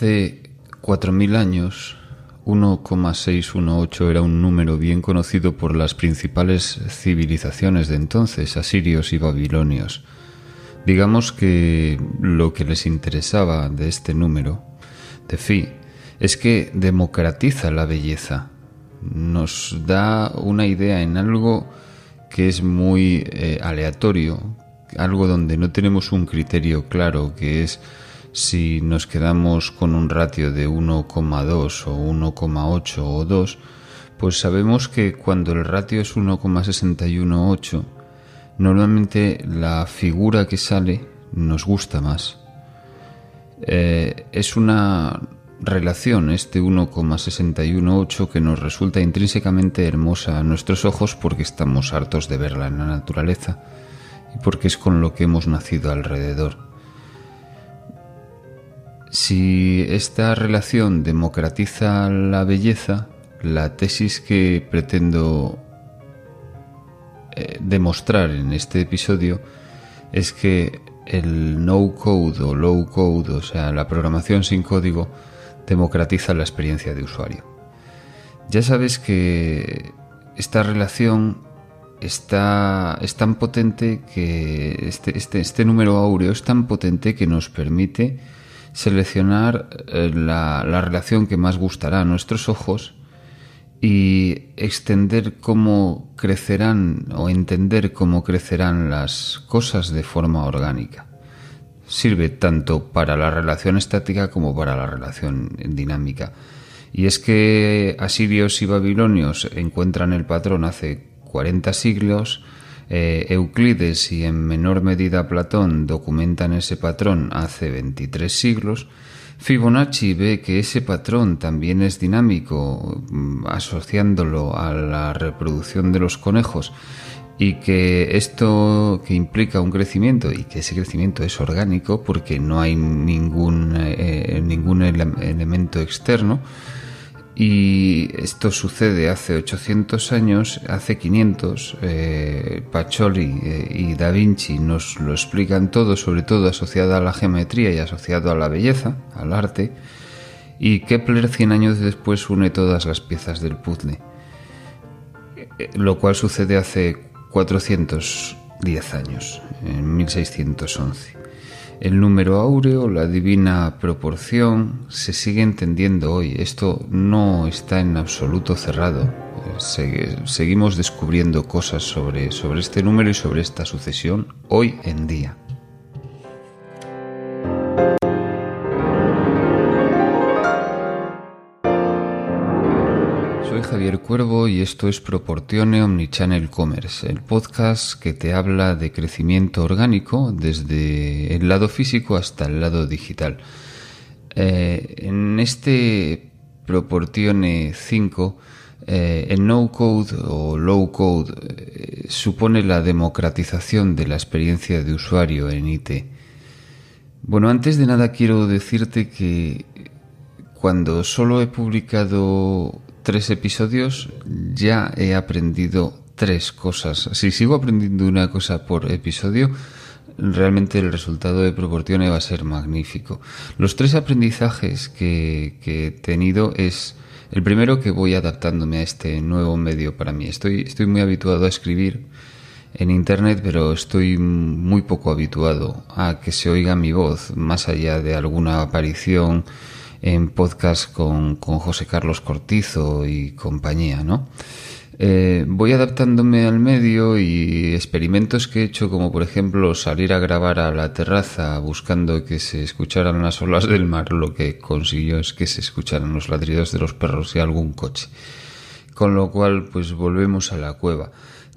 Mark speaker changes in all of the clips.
Speaker 1: Hace 4.000 años, 1,618 era un número bien conocido por las principales civilizaciones de entonces, asirios y babilonios. Digamos que lo que les interesaba de este número, de Fi, es que democratiza la belleza, nos da una idea en algo que es muy eh, aleatorio, algo donde no tenemos un criterio claro, que es si nos quedamos con un ratio de 1,2 o 1,8 o 2, pues sabemos que cuando el ratio es 1,618, normalmente la figura que sale nos gusta más. Eh, es una relación, este 1,618, que nos resulta intrínsecamente hermosa a nuestros ojos porque estamos hartos de verla en la naturaleza y porque es con lo que hemos nacido alrededor. Si esta relación democratiza la belleza, la tesis que pretendo eh, demostrar en este episodio es que el no code o low code, o sea, la programación sin código, democratiza la experiencia de usuario. Ya sabes que esta relación está, es tan potente que este, este, este número áureo es tan potente que nos permite seleccionar eh, la, relación que más gustará a nuestros ojos y extender cómo crecerán o entender cómo crecerán las cosas de forma orgánica. Sirve tanto para la relación estática como para la relación dinámica. Y es que asirios y babilonios encuentran el patrón hace 40 siglos, eh, Euclides y en menor medida Platón documentan ese patrón hace 23 siglos, Fibonacci ve que ese patrón también es dinámico, mm, asociándolo a la reproducción de los conejos, y que esto que implica un crecimiento y que ese crecimiento es orgánico porque no hay ningún, eh, ningún elemento externo, y esto sucede hace 800 años, hace 500, eh, eh, y Da Vinci nos lo explican todo, sobre todo asociado a la geometría y asociado a la belleza, al arte, y Kepler 100 años después une todas las piezas del puzzle, eh, lo cual sucede hace 410 años, en 1611. El número áureo, la divina proporción, se sigue entendiendo hoy. Esto no está en absoluto cerrado. seguimos descubriendo cosas sobre, sobre este número y sobre esta sucesión hoy en día. Javier Cuervo y esto es Proportione Omnichannel Commerce, el podcast que te habla de crecimiento orgánico desde el lado físico hasta el lado digital. Eh, en este Proportione 5, eh, el no code o low code eh, supone la democratización de la experiencia de usuario en IT. Bueno, antes de nada quiero decirte que cuando solo he publicado tres episodios ya he aprendido tres cosas. Si sigo aprendiendo una cosa por episodio, realmente el resultado de Proportione va a ser magnífico. Los tres aprendizajes que, he tenido es el primero que voy adaptándome a este nuevo medio para mí. Estoy, estoy muy habituado a escribir en internet, pero estoy muy poco habituado a que se oiga mi voz, más allá de alguna aparición en podcast con, con José Carlos Cortizo y compañía, ¿no? Eh, voy adaptándome al medio y experimentos que he hecho, como por ejemplo salir a grabar a la terraza buscando que se escucharan las olas del mar, lo que consiguió es que se escucharan los ladridos de los perros y algún coche. Con lo cual, pues volvemos a la cueva.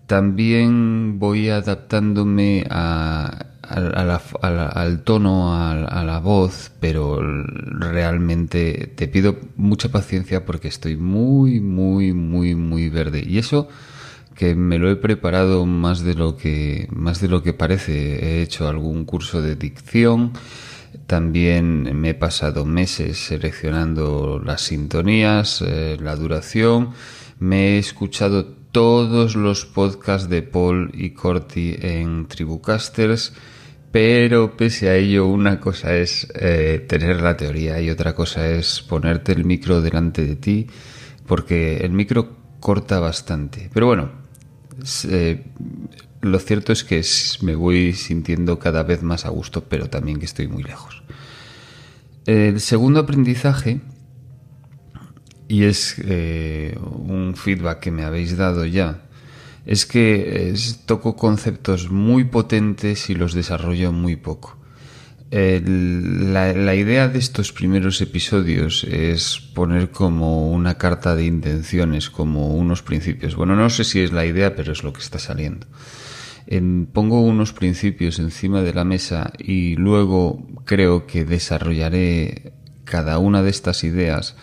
Speaker 1: También voy adaptándome a al, tono, a, la voz, pero realmente te pido mucha paciencia porque estoy muy, muy, muy, muy verde. Y eso que me lo he preparado más de lo que, más de lo que parece. He hecho algún curso de dicción. También me he pasado meses seleccionando las sintonías, eh, la duración. Me he escuchado todos los podcasts de Paul y Corti en Tribucasters Pero pese a ello, una cosa es eh, tener la teoría y otra cosa es ponerte el micro delante de ti, porque el micro corta bastante. Pero bueno, eh, lo cierto es que me voy sintiendo cada vez más a gusto, pero también que estoy muy lejos. El segundo aprendizaje, y es eh, un feedback que me habéis dado ya, es que toco conceptos muy potentes y los desarrollo muy poco. la, idea de estos primeros episodios es poner como una carta de intenciones, como unos principios. Bueno, no sé si es la idea, pero es lo que está saliendo. pongo unos principios encima de la mesa y luego creo que desarrollaré cada una de estas ideas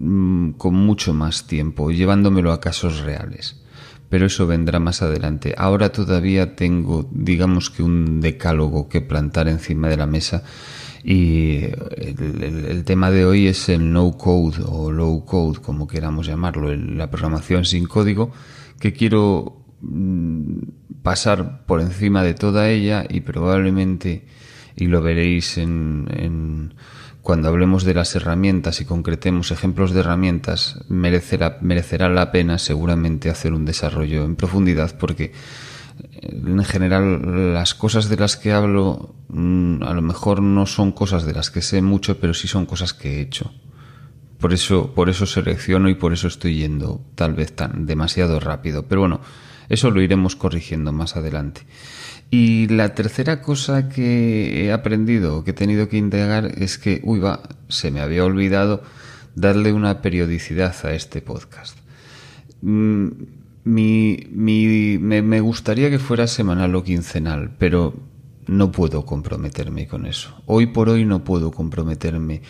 Speaker 1: mm, con mucho más tiempo, llevándomelo a casos reales pero eso vendrá más adelante. Ahora todavía tengo, digamos que un decálogo que plantar encima de la mesa y el, tema de hoy es el no code o low code, como queramos llamarlo, la programación sin código, que quiero mm, pasar por encima de toda ella y probablemente, y lo veréis en cuando hablemos de las herramientas y concretemos ejemplos de herramientas, merecerá, merecerá la pena seguramente hacer un desarrollo en profundidad porque eh, en general las cosas de las que hablo mm, a lo mejor no son cosas de las que sé mucho, pero sí son cosas que he hecho. Por eso, por eso selecciono y por eso estoy yendo tal vez tan demasiado rápido. Pero bueno, eso lo iremos corrigiendo más adelante. Y la tercera cosa que he aprendido, que he tenido que integrar, es que, uy, va, se me había olvidado darle una periodicidad a este podcast. Mm, mi, me, me, gustaría que fuera semanal o quincenal, pero no puedo comprometerme con eso. Hoy por hoy no puedo comprometerme.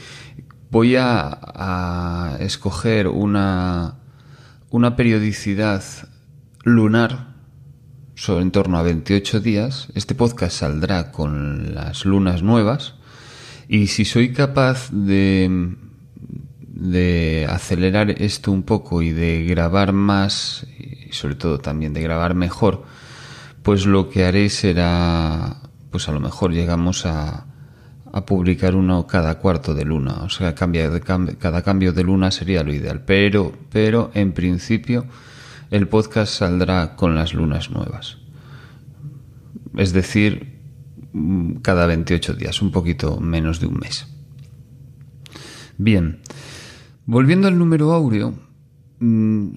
Speaker 1: Voy a, a escoger una, una periodicidad lunar en torno a 28 días. Este podcast saldrá con las lunas nuevas. Y si soy capaz de, de acelerar esto un poco y de grabar más, y sobre todo también de grabar mejor, pues lo que haré será, pues a lo mejor llegamos a, a publicar uno cada cuarto de luna. O sea, cambia de, cada cambio de luna sería lo ideal. Pero, pero en principio el podcast saldrá con las lunas nuevas. Es decir, mm, cada 28 días, un poquito menos de un mes. Bien, volviendo al número áureo, mm,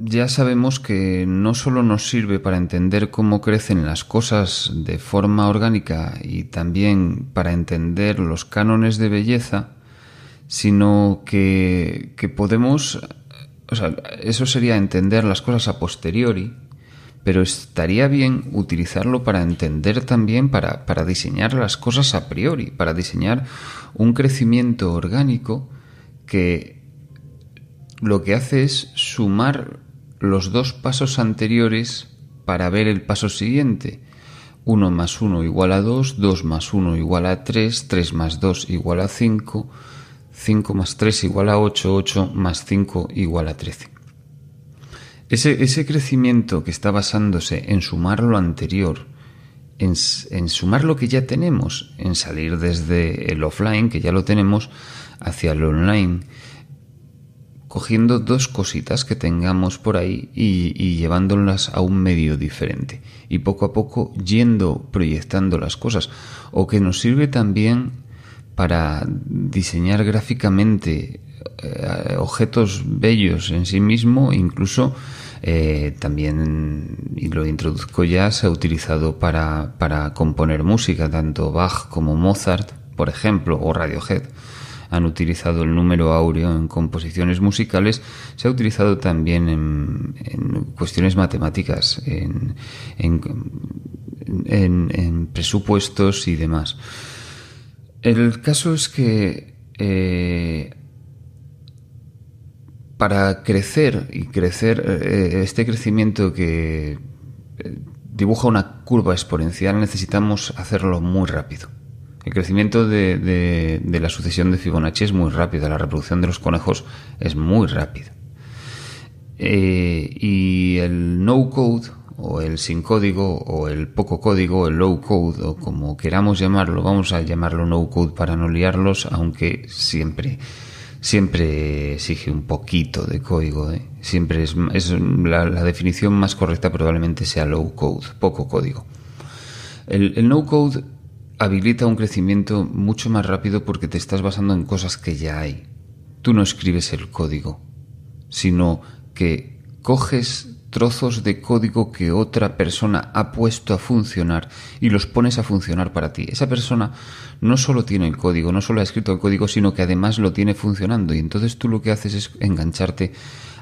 Speaker 1: ya sabemos que no solo nos sirve para entender cómo crecen las cosas de forma orgánica y también para entender los cánones de belleza, sino que, que podemos o sea, eso sería entender las cosas a posteriori, pero estaría bien utilizarlo para entender también, para, para diseñar las cosas a priori, para diseñar un crecimiento orgánico que lo que hace es sumar los dos pasos anteriores para ver el paso siguiente. 1 más 1 igual a 2, 2 más 1 igual a 3, 3 más 2 igual a 5, 5 más 3 igual a 8, 8 más 5 igual a 13. Ese, ese crecimiento que está basándose en sumar lo anterior, en, en, sumar lo que ya tenemos, en salir desde el offline, que ya lo tenemos, hacia el online, cogiendo dos cositas que tengamos por ahí y, y, llevándolas a un medio diferente. Y poco a poco yendo proyectando las cosas. O que nos sirve también para diseñar gráficamente eh, objetos bellos en sí mismo, incluso eh, también, y lo introduzco ya, se ha utilizado para, para componer música, tanto Bach como Mozart, por ejemplo, o Radiohead han utilizado el número áureo en composiciones musicales, se ha utilizado también en, cuestiones matemáticas, en, en, presupuestos y demás. El caso es que eh, para crecer y crecer eh, este crecimiento que eh, dibuja una curva exponencial necesitamos hacerlo muy rápido. El crecimiento de, la sucesión de Fibonacci es muy rápido, la reproducción de los conejos es muy rápida. y el no code o el sin código, o el poco código, el low code, o como queramos llamarlo, vamos a llamarlo no code para no liarlos, aunque siempre, siempre exige un poquito de código. ¿eh? Siempre es, la, definición más correcta probablemente sea low code, poco código. El no code habilita un crecimiento mucho más rápido porque te estás basando en cosas que ya hay. Tú no escribes el código, sino que coges trozos de código que otra persona ha puesto a funcionar y los pones a funcionar para ti. Esa persona no solo tiene el código, no solo ha escrito el código, sino que además lo tiene funcionando y entonces tú lo que haces es engancharte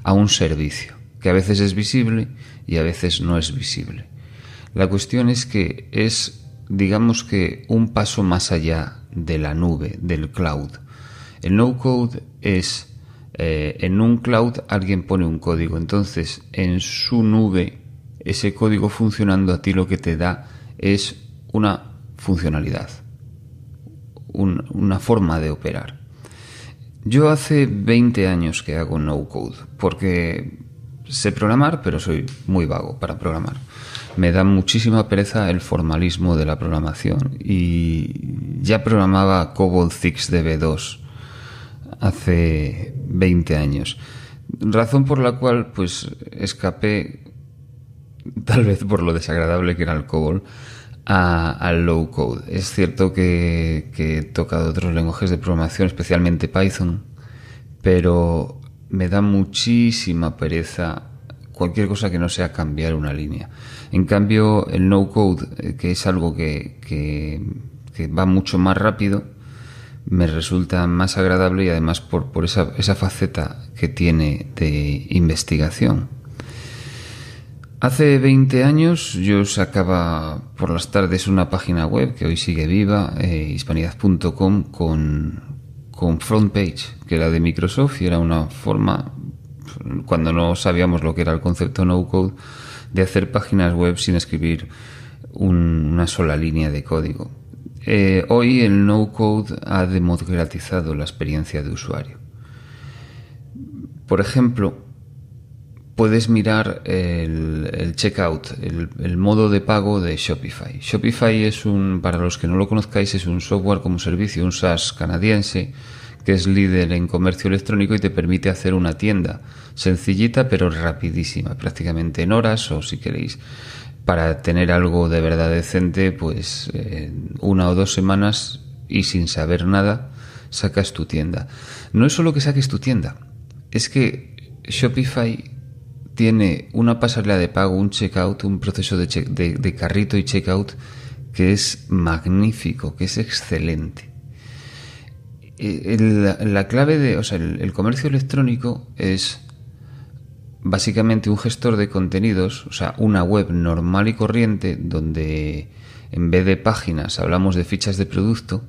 Speaker 1: a un servicio que a veces es visible y a veces no es visible. La cuestión es que es, digamos que, un paso más allá de la nube, del cloud. El no code es eh, en un cloud alguien pone un código, entonces en su nube ese código funcionando a ti lo que te da es una funcionalidad, una forma de operar. Yo hace 20 años que hago no code, porque sé programar, pero soy muy vago para programar. Me da muchísima pereza el formalismo de la programación y ya programaba COBOL 6 DB2 hace 20 años. Razón por la cual pues escapé, tal vez por lo desagradable que era el COBOL, al low code. Es cierto que, he tocado otros lenguajes de programación, especialmente Python, pero me da muchísima pereza cualquier cosa que no sea cambiar una línea. En cambio, el no code, eh, que es algo que, que va mucho más rápido, me resulta más agradable y además por, por esa, esa faceta que tiene de investigación. Hace 20 años yo sacaba por las tardes una página web que hoy sigue viva, eh, hispanidad.com, con, con front page, que era de Microsoft y era una forma, cuando no sabíamos lo que era el concepto no code, de hacer páginas web sin escribir una sola línea de código. Eh, hoy el no-code ha democratizado la experiencia de usuario. Por ejemplo, puedes mirar el, checkout, el, modo de pago de Shopify. Shopify es un, para los que no lo conozcáis, es un software como servicio, un SaaS canadiense que es líder en comercio electrónico y te permite hacer una tienda sencillita pero rapidísima, prácticamente en horas o si queréis para tener algo de verdad decente, pues una o dos semanas y sin saber nada, sacas tu tienda. No es solo que saques tu tienda, es que Shopify tiene una pasarela de pago, un checkout, un proceso de, de, carrito y checkout que es magnífico, que es excelente. Eh, la clave de, o sea, el comercio electrónico es básicamente un gestor de contenidos, o sea, una web normal y corriente donde en vez de páginas hablamos de fichas de producto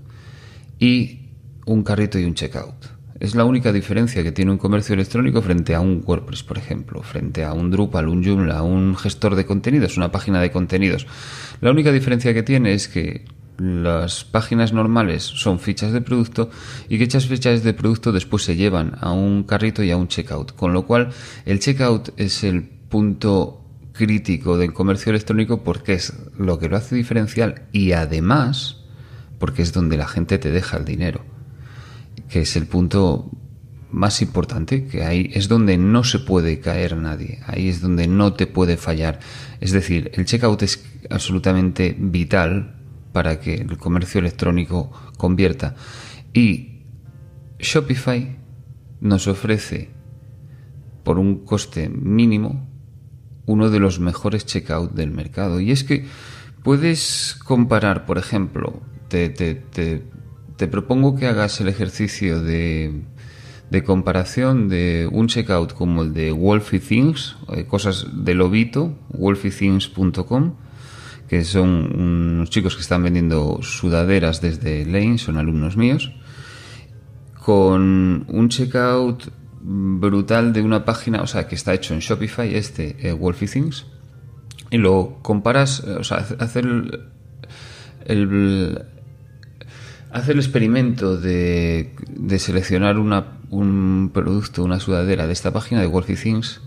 Speaker 1: y un carrito y un checkout. Es la única diferencia que tiene un comercio electrónico frente a un WordPress, por ejemplo, frente a un Drupal, un Joomla, un gestor de contenidos, una página de contenidos. La única diferencia que tiene es que las páginas normales son fichas de producto y que estas fichas de producto después se llevan a un carrito y a un checkout. Con lo cual, el checkout es el punto crítico del comercio electrónico porque es lo que lo hace diferencial y además porque es donde la gente te deja el dinero, que es el punto más importante, que ahí es donde no se puede caer nadie, ahí es donde no te puede fallar. Es decir, el checkout es absolutamente vital para que el comercio electrónico convierta. Y Shopify nos ofrece por un coste mínimo uno de los mejores checkout del mercado. Y es que puedes comparar, por ejemplo, te, te, propongo que hagas el ejercicio de, de, comparación de un checkout como el de Wolfie Things, eh, cosas de lobito, wolfiethings.com, que son unos chicos que están vendiendo sudaderas desde Lane, son alumnos míos, con un checkout brutal de una página, o sea, que está hecho en Shopify, este eh, Wolfie Things, y lo comparas, eh, o sea, hacer el, hacer el experimento de, de seleccionar una, un producto, una sudadera de esta página de Wolfie Things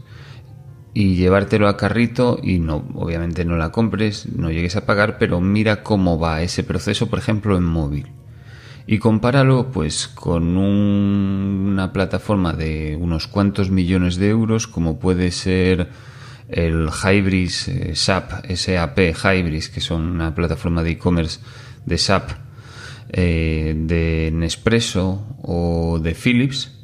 Speaker 1: y llevártelo a carrito y no, obviamente no la compres, no llegues a pagar, pero mira cómo va ese proceso, por ejemplo, en móvil. Y compáralo pues con una plataforma de unos cuantos millones de euros como puede ser el Hybris eh, SAP, SAP Hybris, que son una plataforma de e-commerce de SAP eh, de Nespresso o de Philips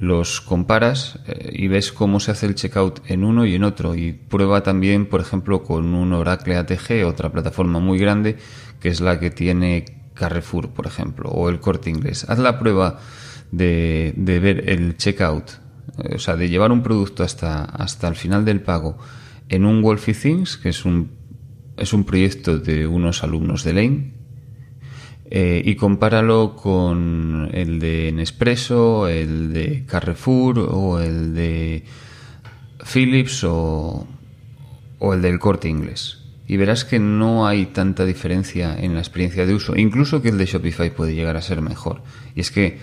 Speaker 1: los comparas eh, y ves cómo se hace el checkout en uno y en otro. Y prueba también, por ejemplo, con un Oracle ATG, otra plataforma muy grande, que es la que tiene Carrefour, por ejemplo, o el Corte Inglés. Haz la prueba de, de ver el checkout, eh, o sea, de llevar un producto hasta, hasta el final del pago en un Wolfie Things, que es un, es un proyecto de unos alumnos de Lane, eh, y compáralo con el de Nespresso, el de Carrefour o el de Philips o, o el del corte inglés. Y verás que no hay tanta diferencia en la experiencia de uso, incluso que el de Shopify puede llegar a ser mejor. Y es que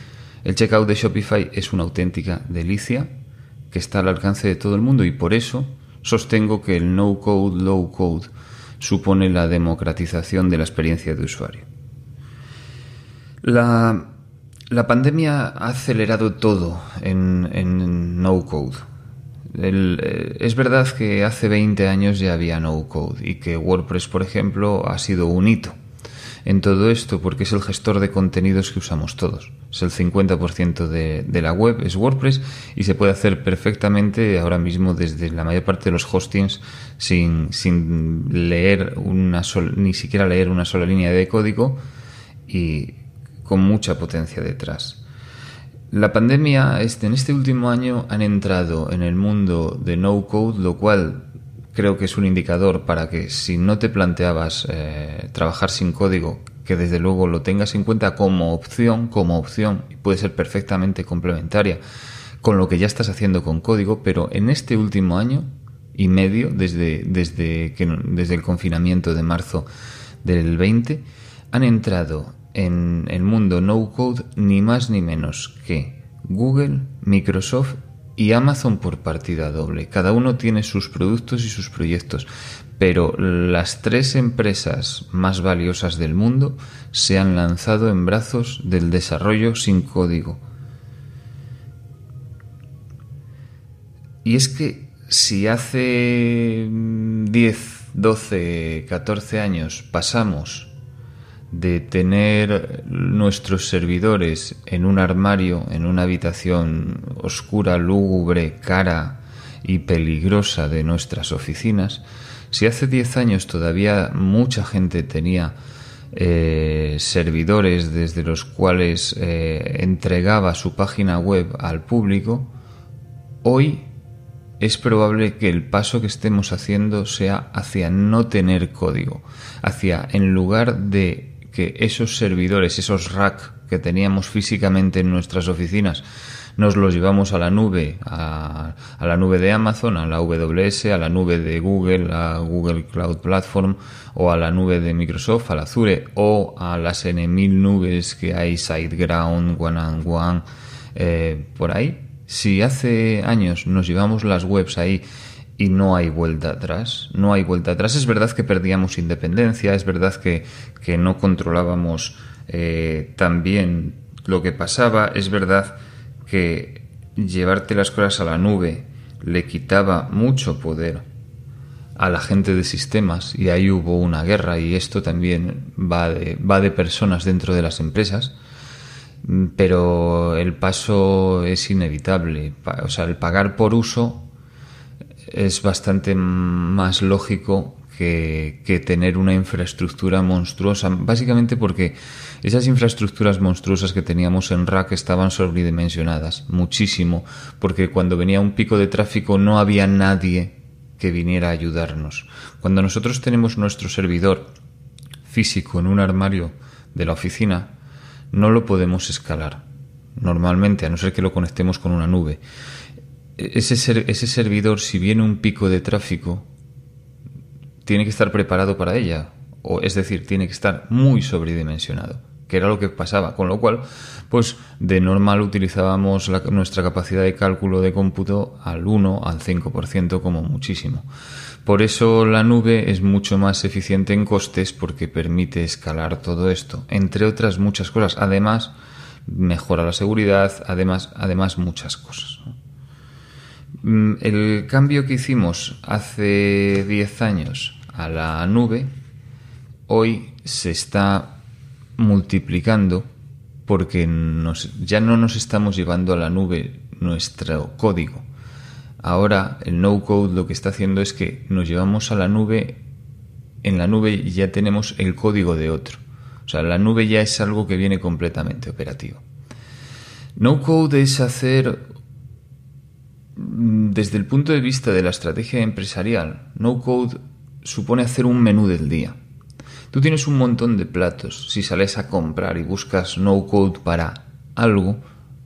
Speaker 1: el checkout de Shopify es una auténtica delicia que está al alcance de todo el mundo y por eso sostengo que el no code, low code supone la democratización de la experiencia de usuario. La, pandemia ha acelerado todo en, no code. Eh, es verdad que hace 20 años ya había no code y que WordPress, por ejemplo, ha sido un hito en todo esto porque es el gestor de contenidos que usamos todos. Es el 50% de, de, la web, es WordPress y se puede hacer perfectamente ahora mismo desde la mayor parte de los hostings sin, sin leer una ni siquiera leer una sola línea de código y con mucha potencia detrás. La pandemia, este, en este último año, han entrado en el mundo de no code, lo cual creo que es un indicador para que si no te planteabas eh, trabajar sin código, que desde luego lo tengas en cuenta como opción, como opción, y puede ser perfectamente complementaria con lo que ya estás haciendo con código, pero en este último año y medio, desde, desde, que, desde el confinamiento de marzo del 20, han entrado en el mundo no code ni más ni menos que Google, Microsoft y Amazon por partida doble. Cada uno tiene sus productos y sus proyectos, pero las tres empresas más valiosas del mundo se han lanzado en brazos del desarrollo sin código. Y es que si hace 10, 12, 14 años pasamos de tener nuestros servidores en un armario, en una habitación oscura, lúgubre, cara y peligrosa de nuestras oficinas, si hace 10 años todavía mucha gente tenía eh, servidores desde los cuales eh, entregaba su página web al público, hoy es probable que el paso que estemos haciendo sea hacia no tener código, hacia en lugar de que esos servidores, esos rack que teníamos físicamente en nuestras oficinas, nos los llevamos a la nube, a, la nube de Amazon, a la AWS, a la nube de Google, a Google Cloud Platform, o a la nube de Microsoft, a la Azure, o a las N1000 nubes que hay, SiteGround, One and One, eh, por ahí. Si hace años nos llevamos las webs ahí y no hay vuelta atrás. No hay vuelta atrás. Es verdad que perdíamos independencia, es verdad que, no controlábamos eh, tan bien lo que pasaba, es verdad que llevarte las cosas a la nube le quitaba mucho poder a la gente de sistemas y ahí hubo una guerra y esto también va de, va de personas dentro de las empresas pero el paso es inevitable o sea el pagar por uso es bastante más lógico que, tener una infraestructura monstruosa, básicamente porque esas infraestructuras monstruosas que teníamos en Rack estaban sobredimensionadas, muchísimo, porque cuando venía un pico de tráfico no había nadie que viniera a ayudarnos. Cuando nosotros tenemos nuestro servidor físico en un armario de la oficina, no lo podemos escalar. Normalmente, a no ser que lo conectemos con una nube ese, ese servidor, si viene un pico de tráfico, tiene que estar preparado para ella. O, es decir, tiene que estar muy sobredimensionado. que era lo que pasaba, con lo cual, pues de normal utilizábamos nuestra capacidad de cálculo de cómputo al 1, al 5% como muchísimo. Por eso la nube es mucho más eficiente en costes porque permite escalar todo esto, entre otras muchas cosas. Además, mejora la seguridad, además, además muchas cosas. Mm, el cambio que hicimos hace 10 años a la nube, hoy se está multiplicando porque ya no nos estamos llevando a la nube nuestro código. Ahora el no code lo que está haciendo es que nos llevamos a la nube, en la nube ya tenemos el código de otro. O sea, la nube ya es algo que viene completamente operativo. No code es hacer, desde el punto de vista de la estrategia empresarial, no code supone hacer un menú del día. Tú tienes un montón de platos. Si sales a comprar y buscas no code para algo,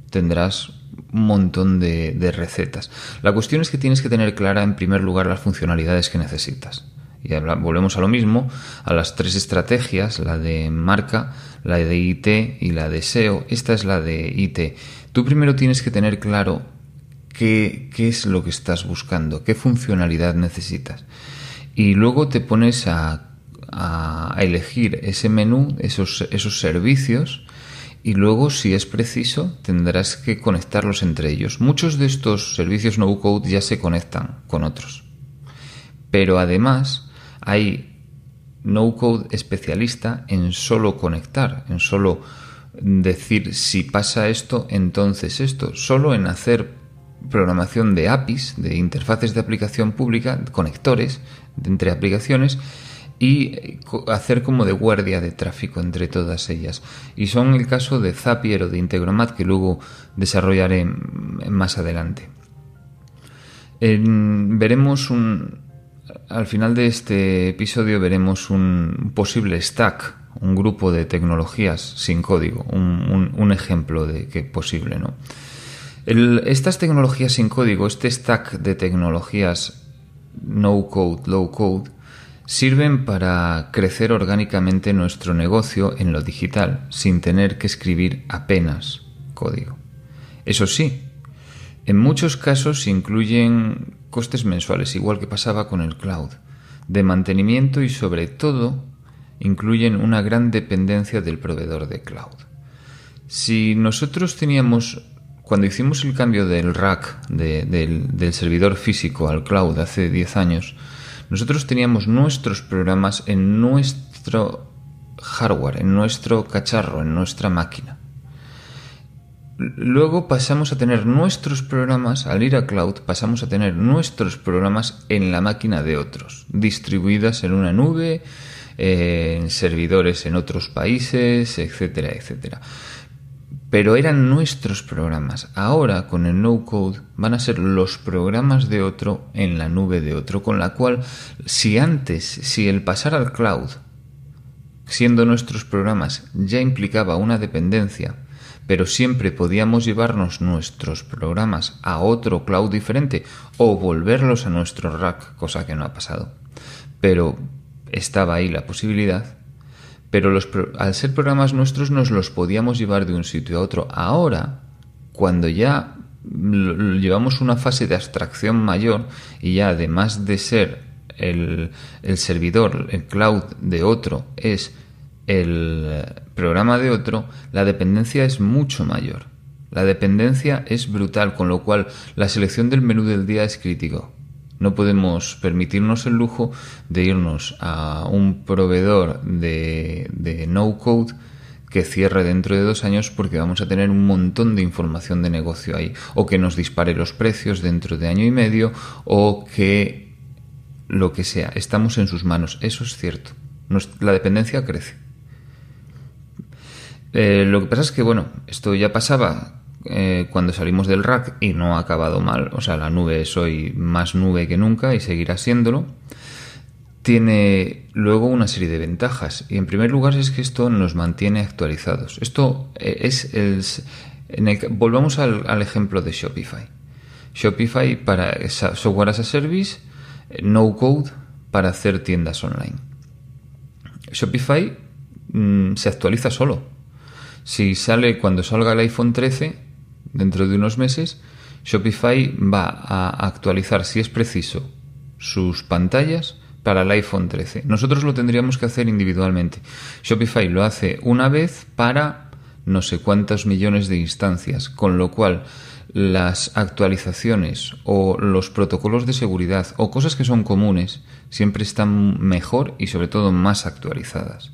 Speaker 1: tendrás un montón de, recetas. La cuestión es que tienes que tener clara en primer lugar las funcionalidades que necesitas. Y volvemos a lo mismo, a las tres estrategias, la de marca, la de IT y la de SEO. Esta es la de IT. Tú primero tienes que tener claro qué, es lo que estás buscando, qué funcionalidad necesitas. Y luego te pones a a, elegir ese menú, esos, esos servicios, y luego, si es preciso, tendrás que conectarlos entre ellos. Muchos de estos servicios no code ya se conectan con otros. Pero además hay no code especialista en solo conectar, en solo decir si pasa esto, entonces esto, solo en hacer programación de APIs, de interfaces de aplicación pública, conectores entre aplicaciones y eh, hacer como de guardia de tráfico entre todas ellas. Y son el caso de Zapier o de Integromat que luego desarrollaré más adelante. veremos un, al final de este episodio veremos un posible stack, un grupo de tecnologías sin código, un, ejemplo de qué posible, ¿no? Estas tecnologías sin código, este stack de tecnologías no code, low code, sirven para crecer orgánicamente nuestro negocio en lo digital sin tener que escribir apenas código. Eso sí, en muchos casos incluyen costes mensuales, igual que pasaba con el cloud, de mantenimiento y sobre todo incluyen una gran dependencia del proveedor de cloud. Si nosotros teníamos, cuando hicimos el cambio del rack, del, servidor físico al cloud hace 10 años, nosotros teníamos nuestros programas en nuestro hardware, en nuestro cacharro, en nuestra máquina. Luego pasamos a tener nuestros programas, al ir a cloud, pasamos a tener nuestros programas en la máquina de otros, distribuidas en una nube, en servidores en otros países, etcétera, etcétera pero eran nuestros programas. Ahora con el no code van a ser los programas de otro en la nube de otro, con la cual si antes, si el pasar al cloud, siendo nuestros programas, ya implicaba una dependencia, pero siempre podíamos llevarnos nuestros programas a otro cloud diferente o volverlos a nuestro rack, cosa que no ha pasado. Pero estaba ahí la posibilidad pero los, al ser programas nuestros nos los podíamos llevar de un sitio a otro. Ahora, cuando ya llevamos una fase de abstracción mayor y ya además de ser el, el servidor, el cloud de otro, es el programa de otro, la dependencia es mucho mayor. La dependencia es brutal, con lo cual la selección del menú del día es crítico. No podemos permitirnos el lujo de irnos a un proveedor de, no code que cierre dentro de dos años porque vamos a tener un montón de información de negocio ahí o que nos dispare los precios dentro de año y medio o que lo que sea, estamos en sus manos. Eso es cierto. La dependencia crece. Eh, lo que pasa es que, bueno, esto ya pasaba eh, cuando salimos del rack y no ha acabado mal, o sea, la nube es hoy más nube que nunca y seguirá siéndolo, tiene luego una serie de ventajas. Y en primer lugar es que esto nos mantiene actualizados. Esto eh, es el... volvamos al, ejemplo de Shopify. Shopify para software as a service, no code para hacer tiendas online. Shopify mm, se actualiza solo Si sale cuando salga el iPhone 13, dentro de unos meses, Shopify va a actualizar, si es preciso, sus pantallas para el iPhone 13. Nosotros lo tendríamos que hacer individualmente. Shopify lo hace una vez para no sé cuántos millones de instancias, con lo cual las actualizaciones o los protocolos de seguridad o cosas que son comunes siempre están mejor y sobre todo más actualizadas.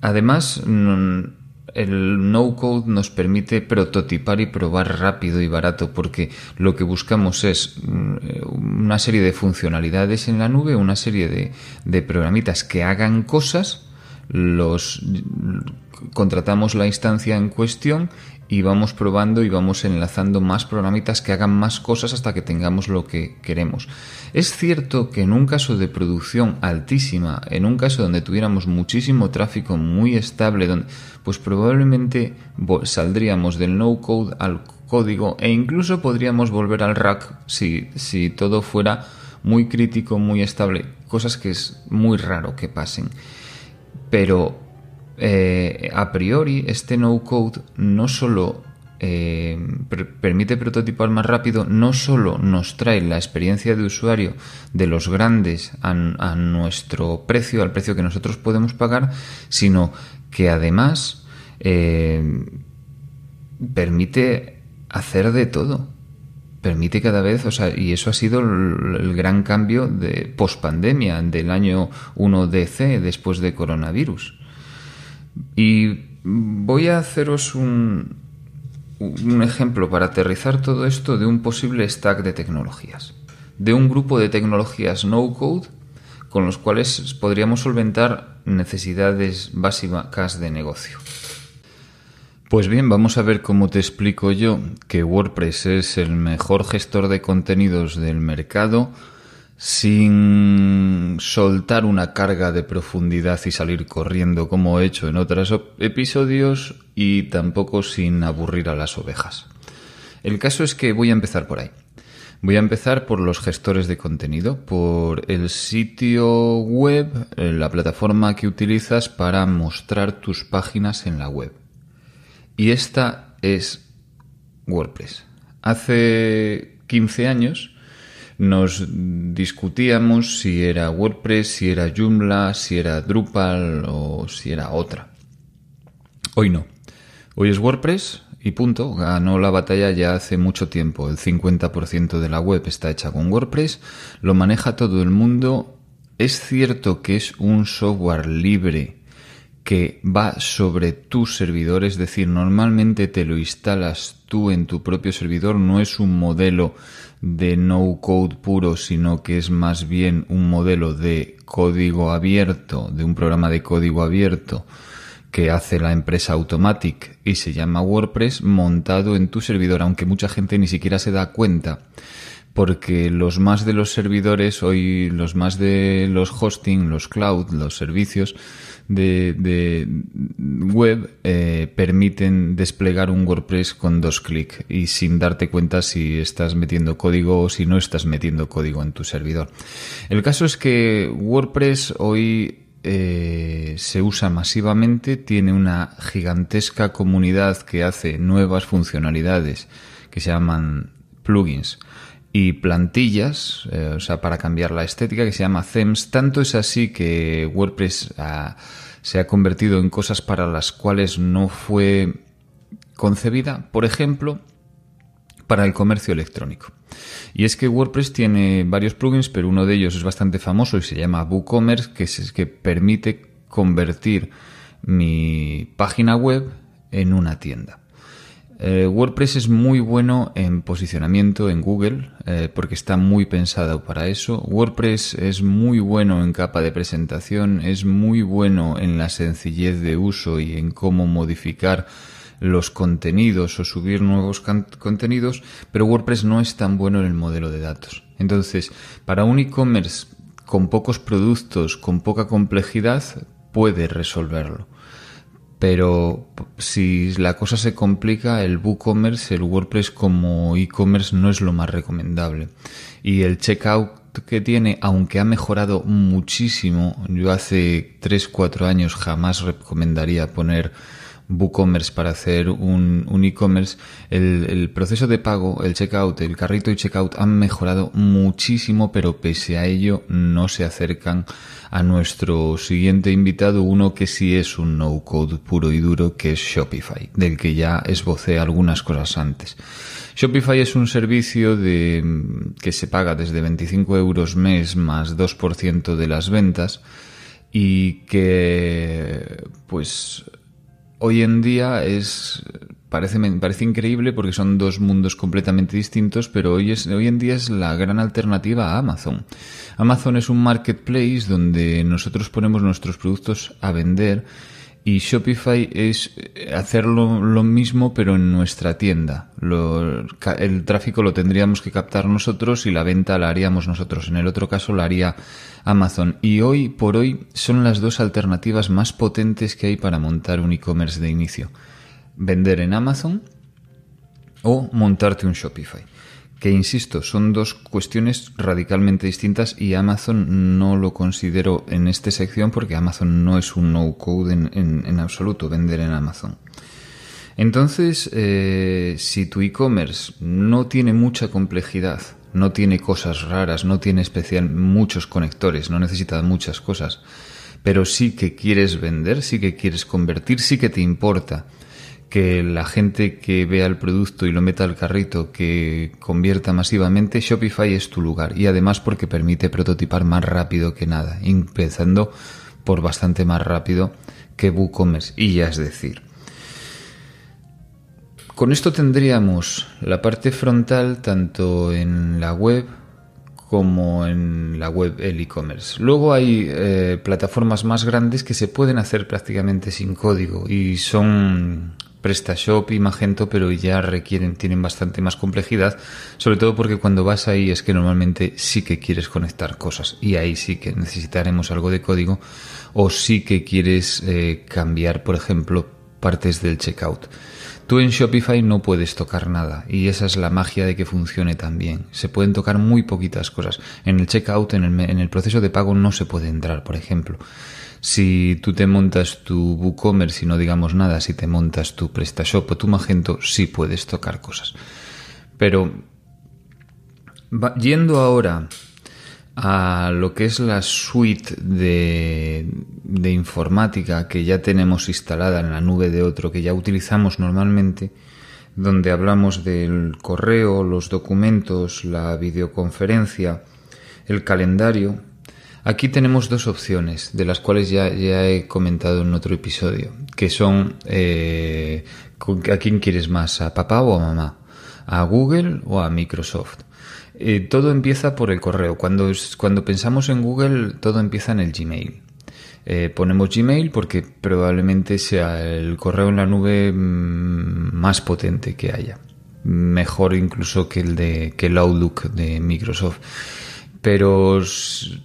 Speaker 1: Además, el no-code nos permite prototipar y probar rápido y barato porque lo que buscamos es mm, una serie de funcionalidades en la nube, una serie de, de programitas que hagan cosas, los contratamos la instancia en cuestión y vamos probando y vamos enlazando más programitas que hagan más cosas hasta que tengamos lo que queremos. Es cierto que en un caso de producción altísima, en un caso donde tuviéramos muchísimo tráfico muy estable, donde, pues probablemente saldríamos del no code al código e incluso podríamos volver al rack si, si todo fuera muy crítico, muy estable, cosas que es muy raro que pasen. Pero eh, a priori este no-code no solo eh, permite prototipar más rápido, no solo nos trae la experiencia de usuario de los grandes a, nuestro precio, al precio que nosotros podemos pagar, sino que además eh, permite hacer de todo. Permite cada vez, o sea, y eso ha sido el, gran cambio de pospandemia del año 1 DC después de coronavirus. Y voy a haceros un, un ejemplo para aterrizar todo esto de un posible stack de tecnologías, de un grupo de tecnologías no-code con los cuales podríamos solventar necesidades básicas de negocio. Pues bien, vamos a ver cómo te explico yo que WordPress es el mejor gestor de contenidos del mercado sin soltar una carga de profundidad y salir corriendo como he hecho en otros episodios y tampoco sin aburrir a las ovejas. El caso es que voy a empezar por ahí. Voy a empezar por los gestores de contenido, por el sitio web, eh, la plataforma que utilizas para mostrar tus páginas en la web. Y esta es WordPress. Hace 15 años nos discutíamos si era WordPress, si era Joomla, si era Drupal o si era otra. Hoy no. Hoy es WordPress y punto. Ganó la batalla ya hace mucho tiempo. El 50% de la web está hecha con WordPress. Lo maneja todo el mundo. Es cierto que es un software libre que va sobre tu servidor, es decir, normalmente te lo instalas tú en tu propio servidor, no es un modelo de no code puro, sino que es más bien un modelo de código abierto, de un programa de código abierto que hace la empresa Automatic y se llama WordPress montado en tu servidor, aunque mucha gente ni siquiera se da cuenta porque los más de los servidores hoy, los más de los hosting, los cloud, los servicios, de, web eh, permiten desplegar un WordPress con dos clics y sin darte cuenta si estás metiendo código o si no estás metiendo código en tu servidor. El caso es que WordPress hoy eh, se usa masivamente, tiene una gigantesca comunidad que hace nuevas funcionalidades que se llaman plugins y plantillas, eh, o sea, para cambiar la estética, que se llama themes. Tanto es así que WordPress se ha convertido en cosas para las cuales no fue concebida, por ejemplo, para el comercio electrónico. Y es que WordPress tiene varios plugins, pero uno de ellos es bastante famoso y se llama WooCommerce, que es que permite convertir mi página web en una tienda. Eh, WordPress es muy bueno en posicionamiento en Google eh, porque está muy pensado para eso. WordPress es muy bueno en capa de presentación, es muy bueno en la sencillez de uso y en cómo modificar los contenidos o subir nuevos contenidos, pero WordPress no es tan bueno en el modelo de datos. Entonces, para un e-commerce con pocos productos, con poca complejidad, puede resolverlo pero si la cosa se complica, el WooCommerce, el WordPress como e-commerce no es lo más recomendable. Y el checkout que tiene, aunque ha mejorado muchísimo, yo hace 3-4 años jamás recomendaría poner WooCommerce para hacer un, un e-commerce, el, el, proceso de pago, el checkout, el carrito y checkout han mejorado muchísimo, pero pese a ello no se acercan a nuestro siguiente invitado, uno que sí es un no-code puro y duro, que es Shopify, del que ya esbocé algunas cosas antes. Shopify es un servicio de, que se paga desde 25 euros mes más 2% de las ventas y que pues hoy en día es parece parece increíble porque son dos mundos completamente distintos, pero hoy es hoy en día es la gran alternativa a Amazon. Amazon es un marketplace donde nosotros ponemos nuestros productos a vender y Shopify es hacerlo lo mismo pero en nuestra tienda. el tráfico lo tendríamos que captar nosotros y la venta la haríamos nosotros. En el otro caso la haría Amazon. Y hoy por hoy son las dos alternativas más potentes que hay para montar un e-commerce de inicio. Vender en Amazon o montarte un Shopify que insisto, son dos cuestiones radicalmente distintas y Amazon no lo considero en esta sección porque Amazon no es un no-code en, absoluto, vender en Amazon. Entonces, eh, si tu e-commerce no tiene mucha complejidad, no tiene cosas raras, no tiene especial muchos conectores, no necesita muchas cosas, pero sí que quieres vender, sí que quieres convertir, sí que te importa que la gente que vea el producto y lo meta al carrito, que convierta masivamente, Shopify es tu lugar. Y además porque permite prototipar más rápido que nada, empezando por bastante más rápido que WooCommerce. Y ya es decir, con esto tendríamos la parte frontal tanto en la web como en la web el e-commerce. Luego hay eh, plataformas más grandes que se pueden hacer prácticamente sin código y son PrestaShop y Magento, pero ya requieren, tienen bastante más complejidad, sobre todo porque cuando vas ahí es que normalmente sí que quieres conectar cosas y ahí sí que necesitaremos algo de código o sí que quieres eh, cambiar, por ejemplo, partes del checkout. Tú en Shopify no puedes tocar nada y esa es la magia de que funcione tan bien. Se pueden tocar muy poquitas cosas. En el checkout, en el, proceso de pago no se puede entrar, por ejemplo. Si tú te montas tu WooCommerce y no digamos nada, si te montas tu PrestaShop o tu Magento, sí puedes tocar cosas. Pero yendo ahora a lo que es la suite de, informática que ya tenemos instalada en la nube de otro, que ya utilizamos normalmente, donde hablamos del correo, los documentos, la videoconferencia, el calendario, Aquí tenemos dos opciones, de las cuales ya, ya he comentado en otro episodio, que son eh, ¿a quién quieres más? ¿A papá o a mamá? ¿A Google o a Microsoft? Eh, todo empieza por el correo. Cuando, cuando pensamos en Google, todo empieza en el Gmail. Eh, ponemos Gmail porque probablemente sea el correo en la nube mm, más potente que haya. Mejor incluso que el de que el Outlook de Microsoft pero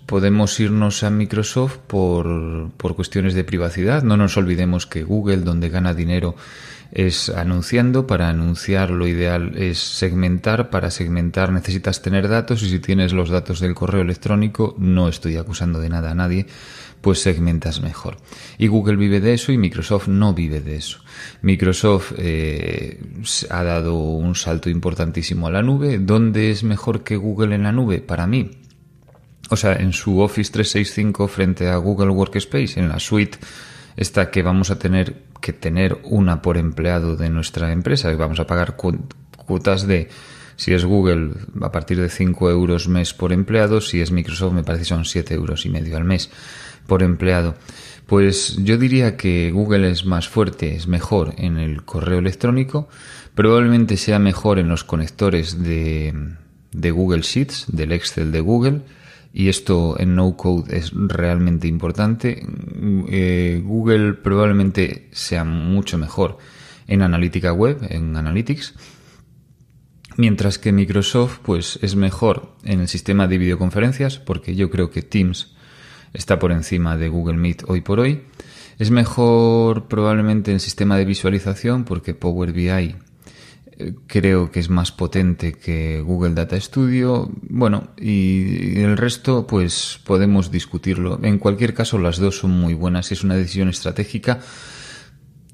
Speaker 1: podemos irnos a Microsoft por, por, cuestiones de privacidad. No nos olvidemos que Google, donde gana dinero, es anunciando. Para anunciar lo ideal es segmentar. Para segmentar necesitas tener datos y si tienes los datos del correo electrónico, no estoy acusando de nada a nadie, pues segmentas mejor. Y Google vive de eso y Microsoft no vive de eso. Microsoft eh, ha dado un salto importantísimo a la nube. ¿Dónde es mejor que Google en la nube? Para mí, o sea, en su Office 365 frente a Google Workspace, en la suite esta que vamos a tener que tener una por empleado de nuestra empresa, y vamos a pagar cuotas de, si es Google, a partir de 5 euros mes por empleado, si es Microsoft me parece son 7 euros y medio al mes por empleado. Pues yo diría que Google es más fuerte, es mejor en el correo electrónico, probablemente sea mejor en los conectores de, de Google Sheets, del Excel de Google, y esto en no code es realmente importante. Eh, Google probablemente sea mucho mejor en analítica web, en Analytics, mientras que Microsoft pues es mejor en el sistema de videoconferencias, porque yo creo que Teams está por encima de Google Meet hoy por hoy. Es mejor probablemente en sistema de visualización, porque Power BI creo que es más potente que Google Data Studio. Bueno, y el resto, pues podemos discutirlo. En cualquier caso, las dos son muy buenas y es una decisión estratégica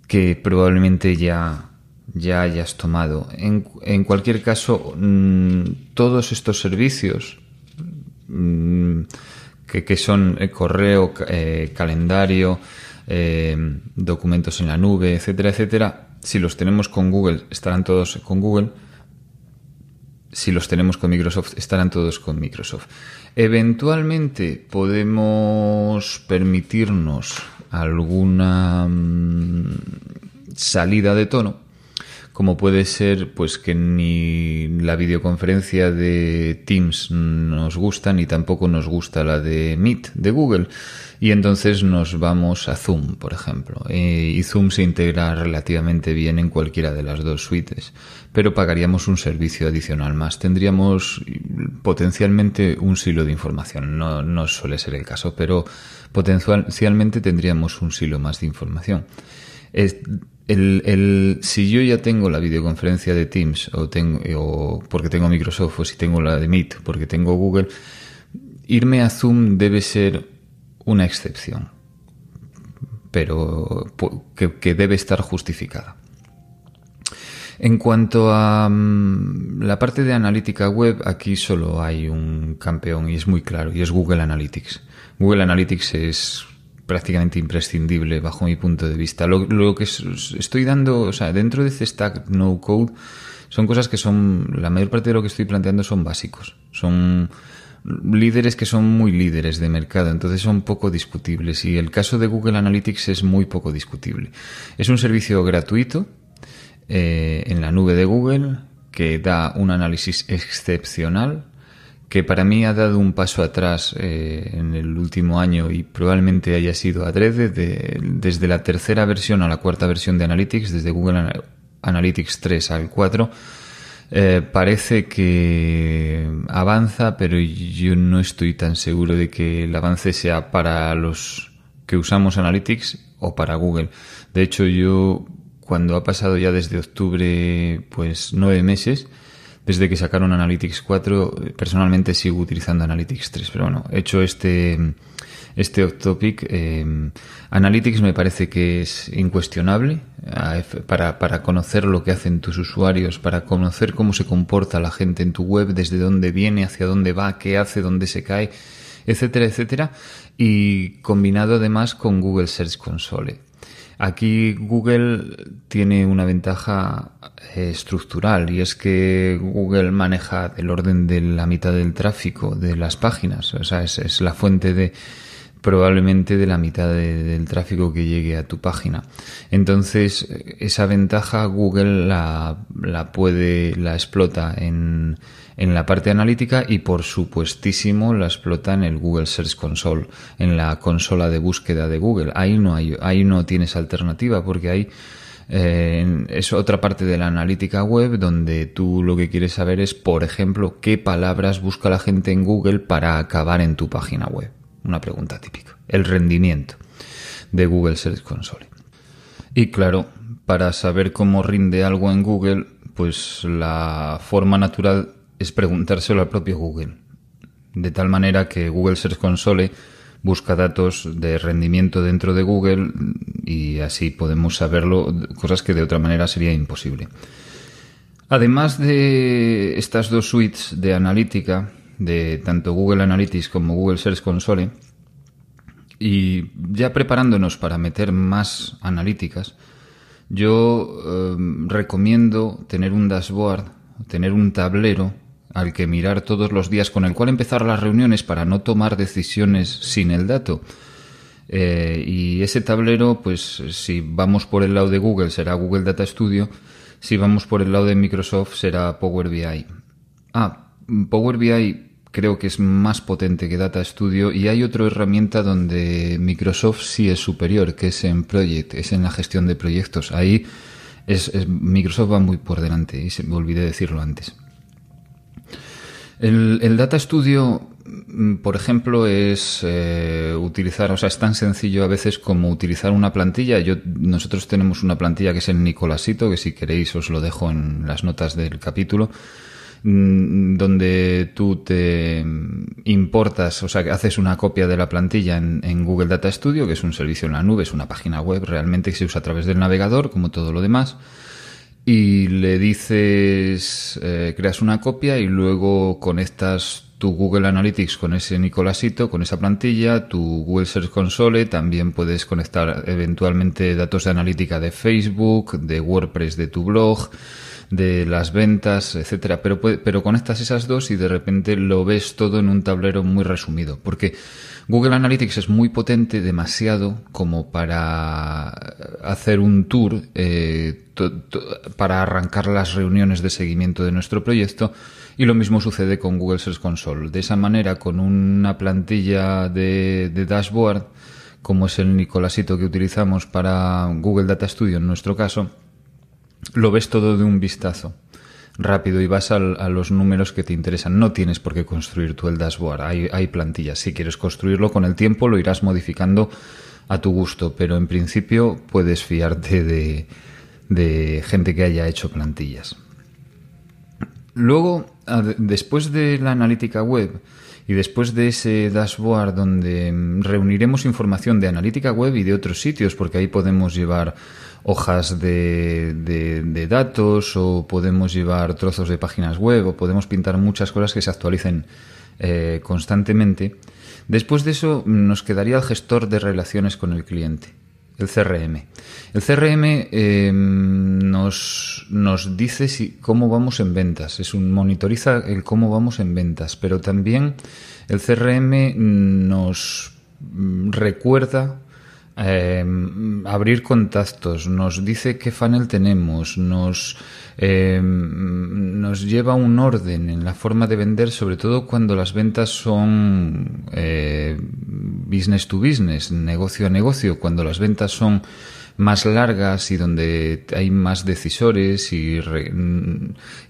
Speaker 1: que probablemente ya, ya hayas tomado. En, en cualquier caso, mm, todos estos servicios mm, que, que, son el correo, eh, calendario, eh, documentos en la nube, etcétera, etcétera, si los tenemos con Google, estarán todos con Google. Si los tenemos con Microsoft, estarán todos con Microsoft. Eventualmente podemos permitirnos alguna mm, salida de tono, como puede ser pues que ni la videoconferencia de Teams nos gusta ni tampoco nos gusta la de Meet de Google y entonces nos vamos a Zoom, por ejemplo. Eh, y Zoom se integra relativamente bien en cualquiera de las dos suites, pero pagaríamos un servicio adicional más. Tendríamos potencialmente un silo de información. No, no suele ser el caso, pero potencialmente tendríamos un silo más de información. El, el, si yo ya tengo la videoconferencia de Teams o, tengo, o porque tengo Microsoft o si tengo la de Meet porque tengo Google, irme a Zoom debe ser una excepción, pero que, debe estar justificada. En cuanto a mm, la parte de analítica web, aquí solo hay un campeón y es muy claro, y es Google Analytics. Google Analytics es prácticamente imprescindible bajo mi punto de vista. Lo, lo que estoy dando, o sea, dentro de este stack no code, son cosas que son, la mayor parte de lo que estoy planteando son básicos. Son líderes que son muy líderes de mercado, entonces son poco discutibles. Y el caso de Google Analytics es muy poco discutible. Es un servicio gratuito eh, en la nube de Google que da un análisis excepcional que para mí ha dado un paso atrás eh, en el último año y probablemente haya sido adrede desde la tercera versión a la cuarta versión de Analytics, desde Google Analytics 3 al 4 eh, parece que avanza, pero yo no estoy tan seguro de que el avance sea para los que usamos Analytics o para Google. De hecho, yo cuando ha pasado ya desde octubre, pues nueve meses, desde que sacaron Analytics 4, personalmente sigo utilizando Analytics 3. Pero bueno, hecho este este topic. Eh, Analytics me parece que es incuestionable para, para, conocer lo que hacen tus usuarios, para conocer cómo se comporta la gente en tu web, desde dónde viene, hacia dónde va, qué hace, dónde se cae, etcétera, etcétera. Y combinado además con Google Search Console. Aquí Google tiene una ventaja eh, estructural y es que Google maneja el orden de la mitad del tráfico de las páginas. O sea, es la fuente de, probablemente de la mitad del tráfico que llegue a tu página. Entonces, esa ventaja Google la, la puede, la explota en, en la parte analítica y por supuestísimo la explota en el Google Search Console, en la consola de búsqueda de Google. Ahí no hay, ahí no tienes alternativa porque ahí eh, es otra parte de la analítica web donde tú lo que quieres saber es, por ejemplo, qué palabras busca la gente en Google para acabar en tu página web. Una pregunta típica. El rendimiento de Google Search Console. Y claro, para saber cómo rinde algo en Google, pues la forma natural es preguntárselo al propio Google. De tal manera que Google Search Console busca datos de rendimiento dentro de Google y así podemos saberlo, cosas que de otra manera sería imposible. Además de estas dos suites de analítica, de tanto Google Analytics como Google Search Console. Y ya preparándonos para meter más analíticas, yo eh, recomiendo tener un dashboard, tener un tablero al que mirar todos los días, con el cual empezar las reuniones para no tomar decisiones sin el dato. Eh, y ese tablero, pues si vamos por el lado de Google será Google Data Studio, si vamos por el lado de Microsoft será Power BI. Ah, Power BI creo que es más potente que Data Studio y hay otra herramienta donde Microsoft sí es superior, que es en Project, es en la gestión de proyectos. Ahí es, Microsoft va muy por delante y se me olvidé decirlo antes. El, Data Studio, mm, por ejemplo, es eh, utilizar, o sea, es tan sencillo a veces como utilizar una plantilla. Yo, nosotros tenemos una plantilla que es el Nicolasito, que si queréis os lo dejo en las notas del capítulo donde tú te importas, o sea, que haces una copia de la plantilla en, Google Data Studio, que es un servicio en la nube, es una página web realmente que se usa a través del navegador, como todo lo demás. Y le dices, eh, creas una copia y luego conectas tu Google Analytics con ese Nicolasito, con esa plantilla, tu Google Search Console, también puedes conectar eventualmente datos de analítica de Facebook, de WordPress de tu blog, de las ventas, etcétera, pero, pero conectas esas dos y de repente lo ves todo en un tablero muy resumido, porque Google Analytics es muy potente, demasiado como para hacer un tour, eh, para arrancar las reuniones de seguimiento de nuestro proyecto, y lo mismo sucede con Google Search Console. De esa manera, con una plantilla de, dashboard, como es el Nicolasito que utilizamos para Google Data Studio en nuestro caso, lo ves todo de un vistazo rápido y vas a los números que te interesan. No tienes por qué construir tú el dashboard. Hay, hay plantillas. Si quieres construirlo con el tiempo, lo irás modificando a tu gusto, pero en principio puedes fiarte de, de gente que haya hecho plantillas. Luego, después de la analítica web y después de ese dashboard donde mm, reuniremos información de analítica web y de otros sitios, porque ahí podemos llevar hojas de, datos o podemos llevar trozos de páginas web o podemos pintar muchas cosas que se actualicen eh, constantemente. Después de eso nos quedaría el gestor de relaciones con el cliente el CRM. El CRM em, nos, nos, dice si, cómo vamos en ventas, es un monitoriza el cómo vamos en ventas, pero también el CRM nos mm, recuerda em, abrir contactos, nos dice qué funnel tenemos, nos, em, nos lleva un orden en la forma de vender, sobre todo cuando las ventas son eh, business to business, negocio a negocio, cuando las ventas son más largas y donde hay más decisores y,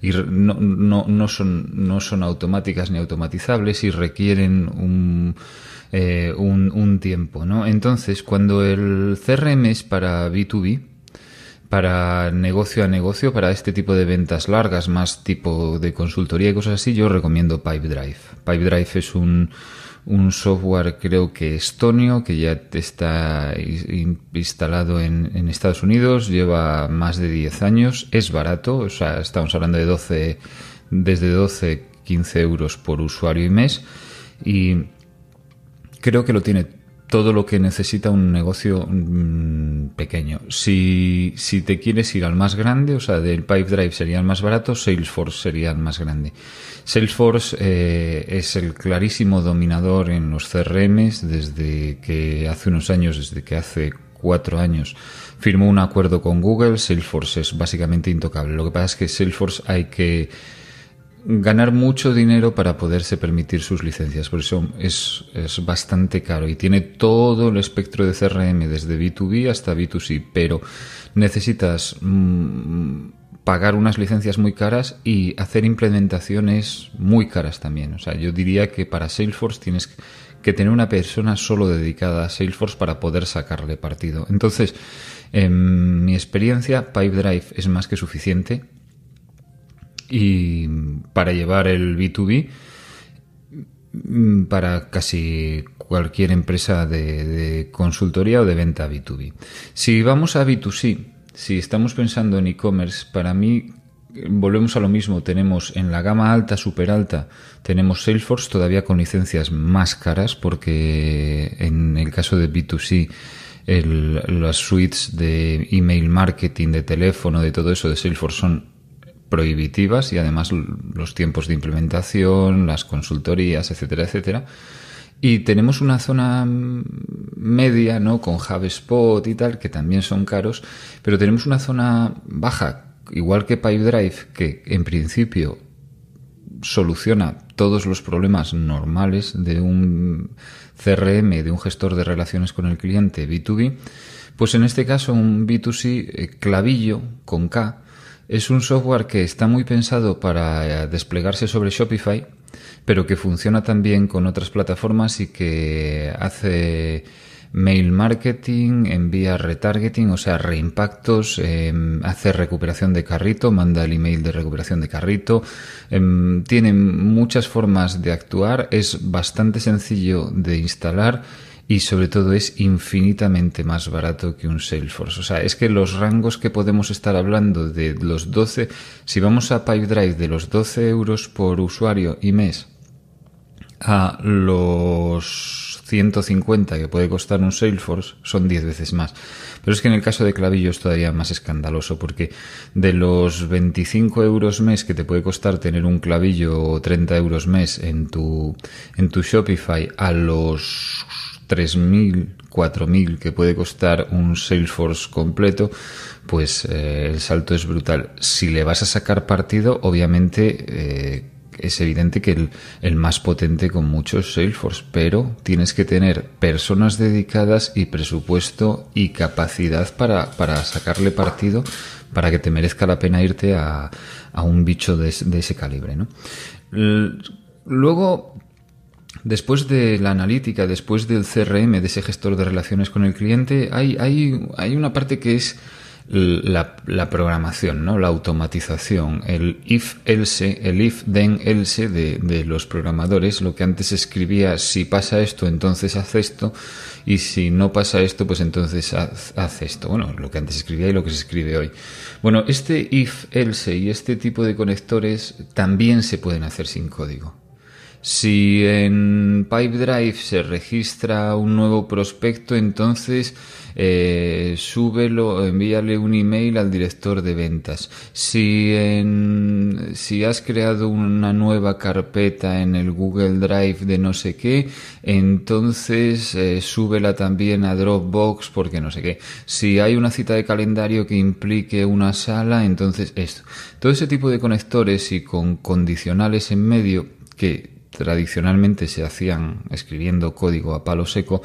Speaker 1: y no, no, no, son, no son automáticas ni automatizables y requieren un, eh, un, un, tiempo. ¿no? Entonces, cuando el CRM es para B2B, para negocio a negocio, para este tipo de ventas largas, más tipo de consultoría y cosas así, yo recomiendo Pipedrive. Pipedrive es un un software creo que estonio que ya está instalado en, Estados Unidos, lleva más de 10 años, es barato, o sea, estamos hablando de 12, desde 12, 15 euros por usuario y mes y creo que lo tiene todo lo que necesita un negocio mm, pequeño. Si, si te quieres ir al más grande, o sea, del Pipedrive sería el más barato, Salesforce sería el más grande. Salesforce eh, es el clarísimo dominador en los CRMs desde que hace unos años, desde que hace cuatro años, firmó un acuerdo con Google. Salesforce es básicamente intocable. Lo que pasa es que Salesforce hay que ganar mucho dinero para poderse permitir sus licencias, por eso es, es, bastante caro y tiene todo el espectro de CRM, desde B2B hasta B2C, pero necesitas mm, pagar unas licencias muy caras y hacer implementaciones muy caras también. O sea, yo diría que para Salesforce tienes que tener una persona solo dedicada a Salesforce para poder sacarle partido. Entonces, en mi experiencia, Pipedrive es más que suficiente y para llevar el B2B mm, para casi cualquier empresa de, consultoría o de venta B2B. Si vamos a B2C, si estamos pensando en e-commerce, para mí volvemos a lo mismo. Tenemos en la gama alta, super alta, tenemos Salesforce todavía con licencias más caras porque en el caso de B2C las suites de email marketing, de teléfono, de todo eso de Salesforce son prohibitivas y además los tiempos de implementación, las consultorías, etcétera, etcétera. Y tenemos una zona media, ¿no? Con HubSpot y tal, que también son caros, pero tenemos una zona baja, igual que Pipedrive, que en principio soluciona todos los problemas normales de un CRM, de un gestor de relaciones con el cliente B2B, pues en este caso un B2C eh, clavillo con K, es un software que está muy pensado para eh, desplegarse sobre Shopify, pero que funciona también con otras plataformas y que hace mail marketing, envía retargeting, o sea, reimpactos, em, hace recuperación de carrito, manda el email de recuperación de carrito. Em, tiene muchas formas de actuar, es bastante sencillo de instalar y sobre todo es infinitamente más barato que un Salesforce. O sea, es que los rangos que podemos estar hablando de los 12, si vamos a Pipedrive de los 12 euros por usuario y mes a los 150 que puede costar un Salesforce, son 10 veces más. Pero es que en el caso de Clavillo es todavía más escandaloso porque de los 25 euros mes que te puede costar tener un clavillo o 30 euros mes en tu, en tu Shopify a los 3.000, 4.000 que puede costar un Salesforce completo, pues eh, el salto es brutal. Si le vas a sacar partido, obviamente eh, es evidente que el, el, más potente con muchos Salesforce, pero tienes que tener personas dedicadas y presupuesto y capacidad para, para sacarle partido para que te merezca la pena irte a, a un bicho de, de ese calibre. ¿no? Luego, Después de la analítica, después del CRM, de ese gestor de relaciones con el cliente, hay, hay, hay una parte que es la, la, programación, ¿no? la automatización, el if else, el if then else de, de, los programadores, lo que antes escribía si pasa esto, entonces haz esto, y si no pasa esto, pues entonces haz, esto. Bueno, lo que antes escribía y lo que se escribe hoy. Bueno, este if else y este tipo de conectores también se pueden hacer sin código. Si en Pipedrive se registra un nuevo prospecto, entonces eh, súbelo, envíale un email al director de ventas. Si, en, si has creado una nueva carpeta en el Google Drive de no sé qué, entonces eh, súbela también a Dropbox porque no sé qué. Si hay una cita de calendario que implique una sala, entonces esto. Todo ese tipo de conectores y con condicionales en medio que tradicionalmente se hacían escribiendo código a palo seco,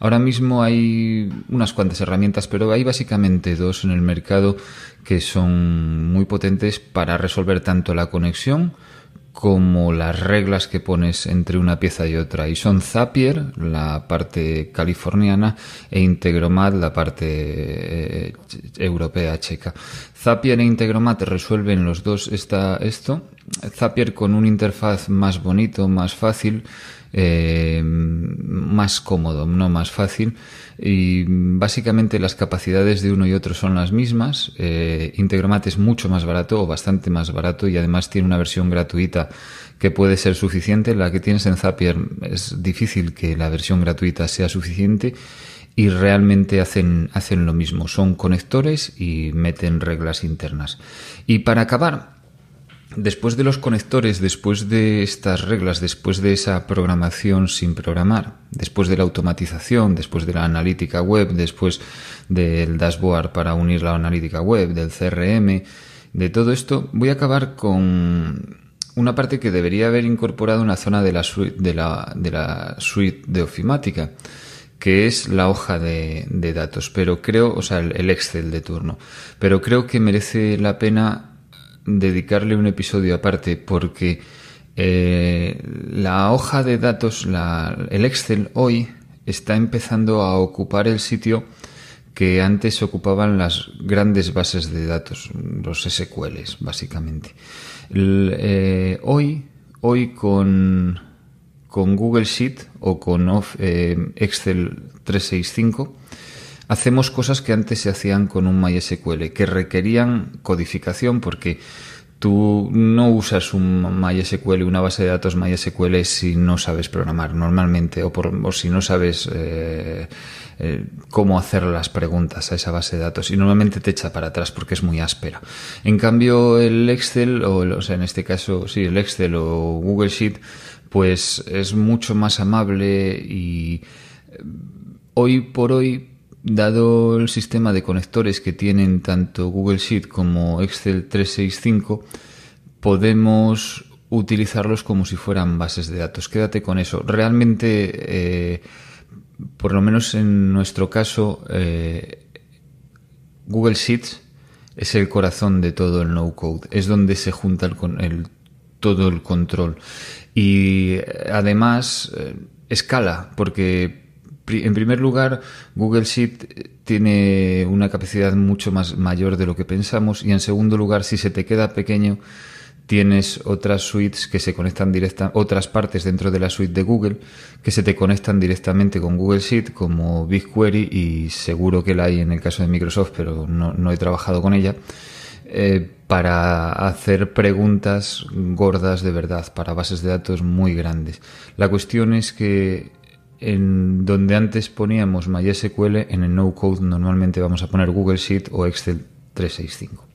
Speaker 1: ahora mismo hay unas cuantas herramientas, pero hay básicamente dos en el mercado que son muy potentes para resolver tanto la conexión como las reglas que pones entre una pieza y otra. Y son Zapier, la parte californiana, e Integromat, la parte eh, europea checa. Zapier e Integromat resuelven los dos esta, esto. Zapier con un interfaz más bonito, más fácil, eh, más cómodo, no más fácil. Y básicamente las capacidades de uno y otro son las mismas. Eh, Integromat es mucho más barato o bastante más barato y además tiene una versión gratuita que puede ser suficiente. La que tienes en Zapier es difícil que la versión gratuita sea suficiente y realmente hacen, hacen lo mismo. Son conectores y meten reglas internas. Y para acabar, Después de los conectores, después de estas reglas, después de esa programación sin programar, después de la automatización, después de la analítica web, después del dashboard para unir la analítica web, del CRM, de todo esto, voy a acabar con una parte que debería haber incorporado una zona de la suite de, la, de, la suite de ofimática, que es la hoja de, datos, pero creo, o sea, el Excel de turno, pero creo que merece la pena dedicarle un episodio aparte porque eh, la hoja de datos, la, el Excel hoy está empezando a ocupar el sitio que antes ocupaban las grandes bases de datos, los SQLs, básicamente. Eh, hoy, hoy con, con Google Sheet o con eh, Excel 365, hacemos cosas que antes se hacían con un MySQL, que requerían codificación porque tú no usas un MySQL, una base de datos MySQL si no sabes programar normalmente o, si no sabes eh, eh, cómo hacer las preguntas a esa base de datos y normalmente te echa para atrás porque es muy áspera. En cambio el Excel, o, o sea, en este caso sí, el Excel o Google Sheet, pues es mucho más amable y eh, hoy por hoy Dado el sistema de conectores que tienen tanto Google Sheet como Excel 365, podemos utilizarlos como si fueran bases de datos. Quédate con eso. Realmente, eh, por lo menos en nuestro caso, eh, Google Sheets es el corazón de todo el no-code. Es donde se junta el, todo el control. Y además, eh, escala, porque en primer lugar, Google Sheet tiene una capacidad mucho más mayor de lo que pensamos y en segundo lugar, si se te queda pequeño, tienes otras suites que se conectan directamente, otras partes dentro de la suite de Google que se te conectan directamente con Google Sheet como BigQuery y seguro que la hay en el caso de Microsoft, pero no, he trabajado con ella. Eh, para hacer preguntas gordas de verdad, para bases de datos muy grandes. La cuestión es que en donde antes poníamos MySQL, en el no code normalmente vamos a poner Google Sheet o Excel 365.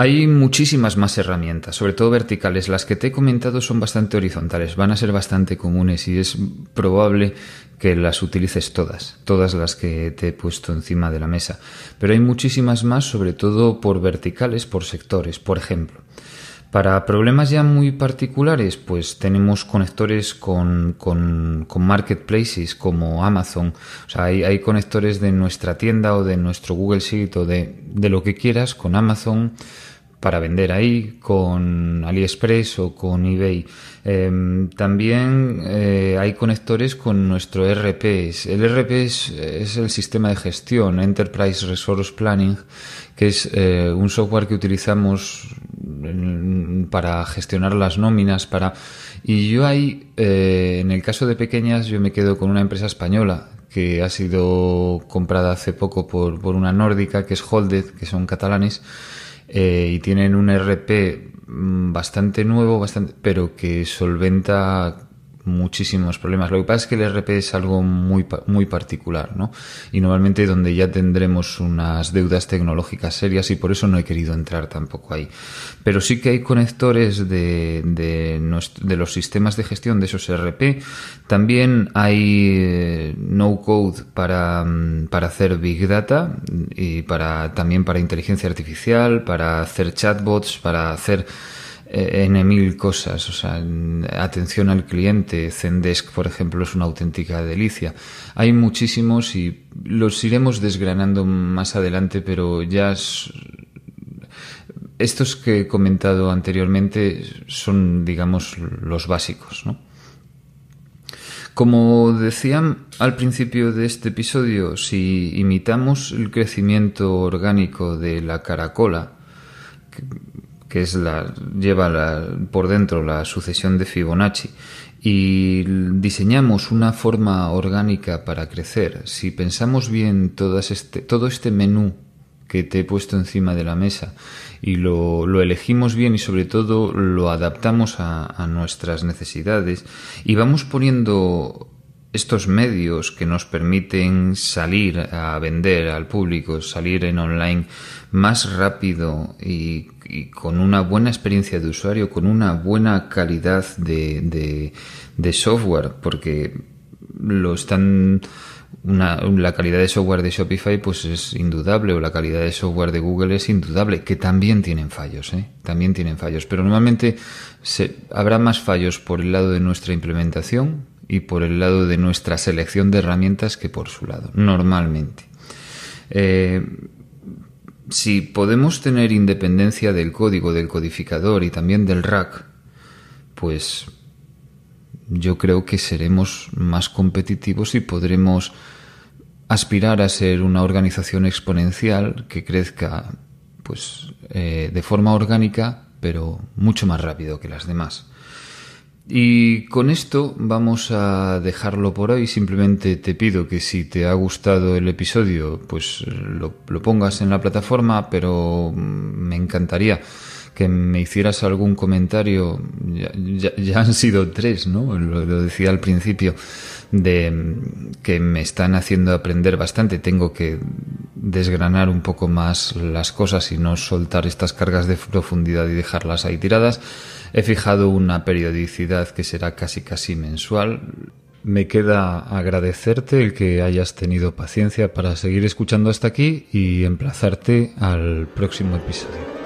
Speaker 1: Hay muchísimas más herramientas, sobre todo verticales. Las que te he comentado son bastante horizontales, van a ser bastante comunes y es probable que las utilices todas, todas las que te he puesto encima de la mesa. Pero hay muchísimas más, sobre todo por verticales, por sectores. Por ejemplo, para problemas ya muy particulares, pues tenemos conectores con, con, marketplaces como Amazon. O sea, hay, hay, conectores de nuestra tienda o de nuestro Google Sheet o de, de lo que quieras con Amazon para vender ahí, con AliExpress o con eBay. Em, también eh, hay conectores con nuestro ERP. El ERP es, el sistema de gestión, Enterprise Resource Planning, que es eh, un software que utilizamos para gestionar las nóminas, para y yo ahí, eh, en el caso de pequeñas, yo me quedo con una empresa española que ha sido comprada hace poco por, por una nórdica, que es Holded, que son catalanes, eh, y tienen un RP mm, bastante nuevo, bastante, pero que solventa muchísimos problemas. Lo que pasa es que el RP es algo muy, muy particular, ¿no? Y normalmente donde ya tendremos unas deudas tecnológicas serias y por eso no he querido entrar tampoco ahí. Pero sí que hay conectores de, de, los sistemas de gestión de esos RP. También hay eh, no code para, mm, para hacer big data y para, también para inteligencia artificial, para hacer chatbots, para hacer en mil cosas, o sea, atención al cliente, Zendesk, por ejemplo, es una auténtica delicia. Hay muchísimos y los iremos desgranando más adelante, pero ya estos que he comentado anteriormente son, digamos, los básicos. Como decían al principio de este episodio, si imitamos el crecimiento orgánico de la caracola, es la, lleva por dentro la sucesión de Fibonacci, y diseñamos una forma orgánica para crecer, si pensamos bien este, todo este menú que te he puesto encima de la mesa y lo, elegimos bien y sobre todo lo adaptamos a nuestras necesidades y vamos poniendo estos medios que nos permiten salir a vender al público, salir en online más rápido y, con una buena experiencia de usuario, con una buena calidad de, de, software, porque lo están la calidad de software de Shopify pues es indudable o la calidad de software de Google es indudable que también tienen fallos ¿eh? también tienen fallos pero normalmente se, habrá más fallos por el lado de nuestra implementación y por el lado de nuestra selección de herramientas que por su lado, normalmente. Eh, si podemos tener independencia del código, del codificador y también del rack, pues yo creo que seremos más competitivos y podremos aspirar a ser una organización exponencial que crezca pues eh, de forma orgánica pero mucho más rápido que las demás. Y con esto vamos a dejarlo por hoy. Simplemente te pido que si te ha gustado el episodio, pues lo, pongas en la plataforma, pero me encantaría que me hicieras algún comentario. Ya, han sido tres, ¿no? lo, decía al principio, de que me están haciendo aprender bastante. Tengo que desgranar un poco más las cosas y no soltar estas cargas de profundidad y dejarlas ahí tiradas. He fijado una periodicidad que será casi casi mensual. Me queda agradecerte el que hayas tenido paciencia para seguir escuchando hasta aquí y emplazarte al próximo episodio.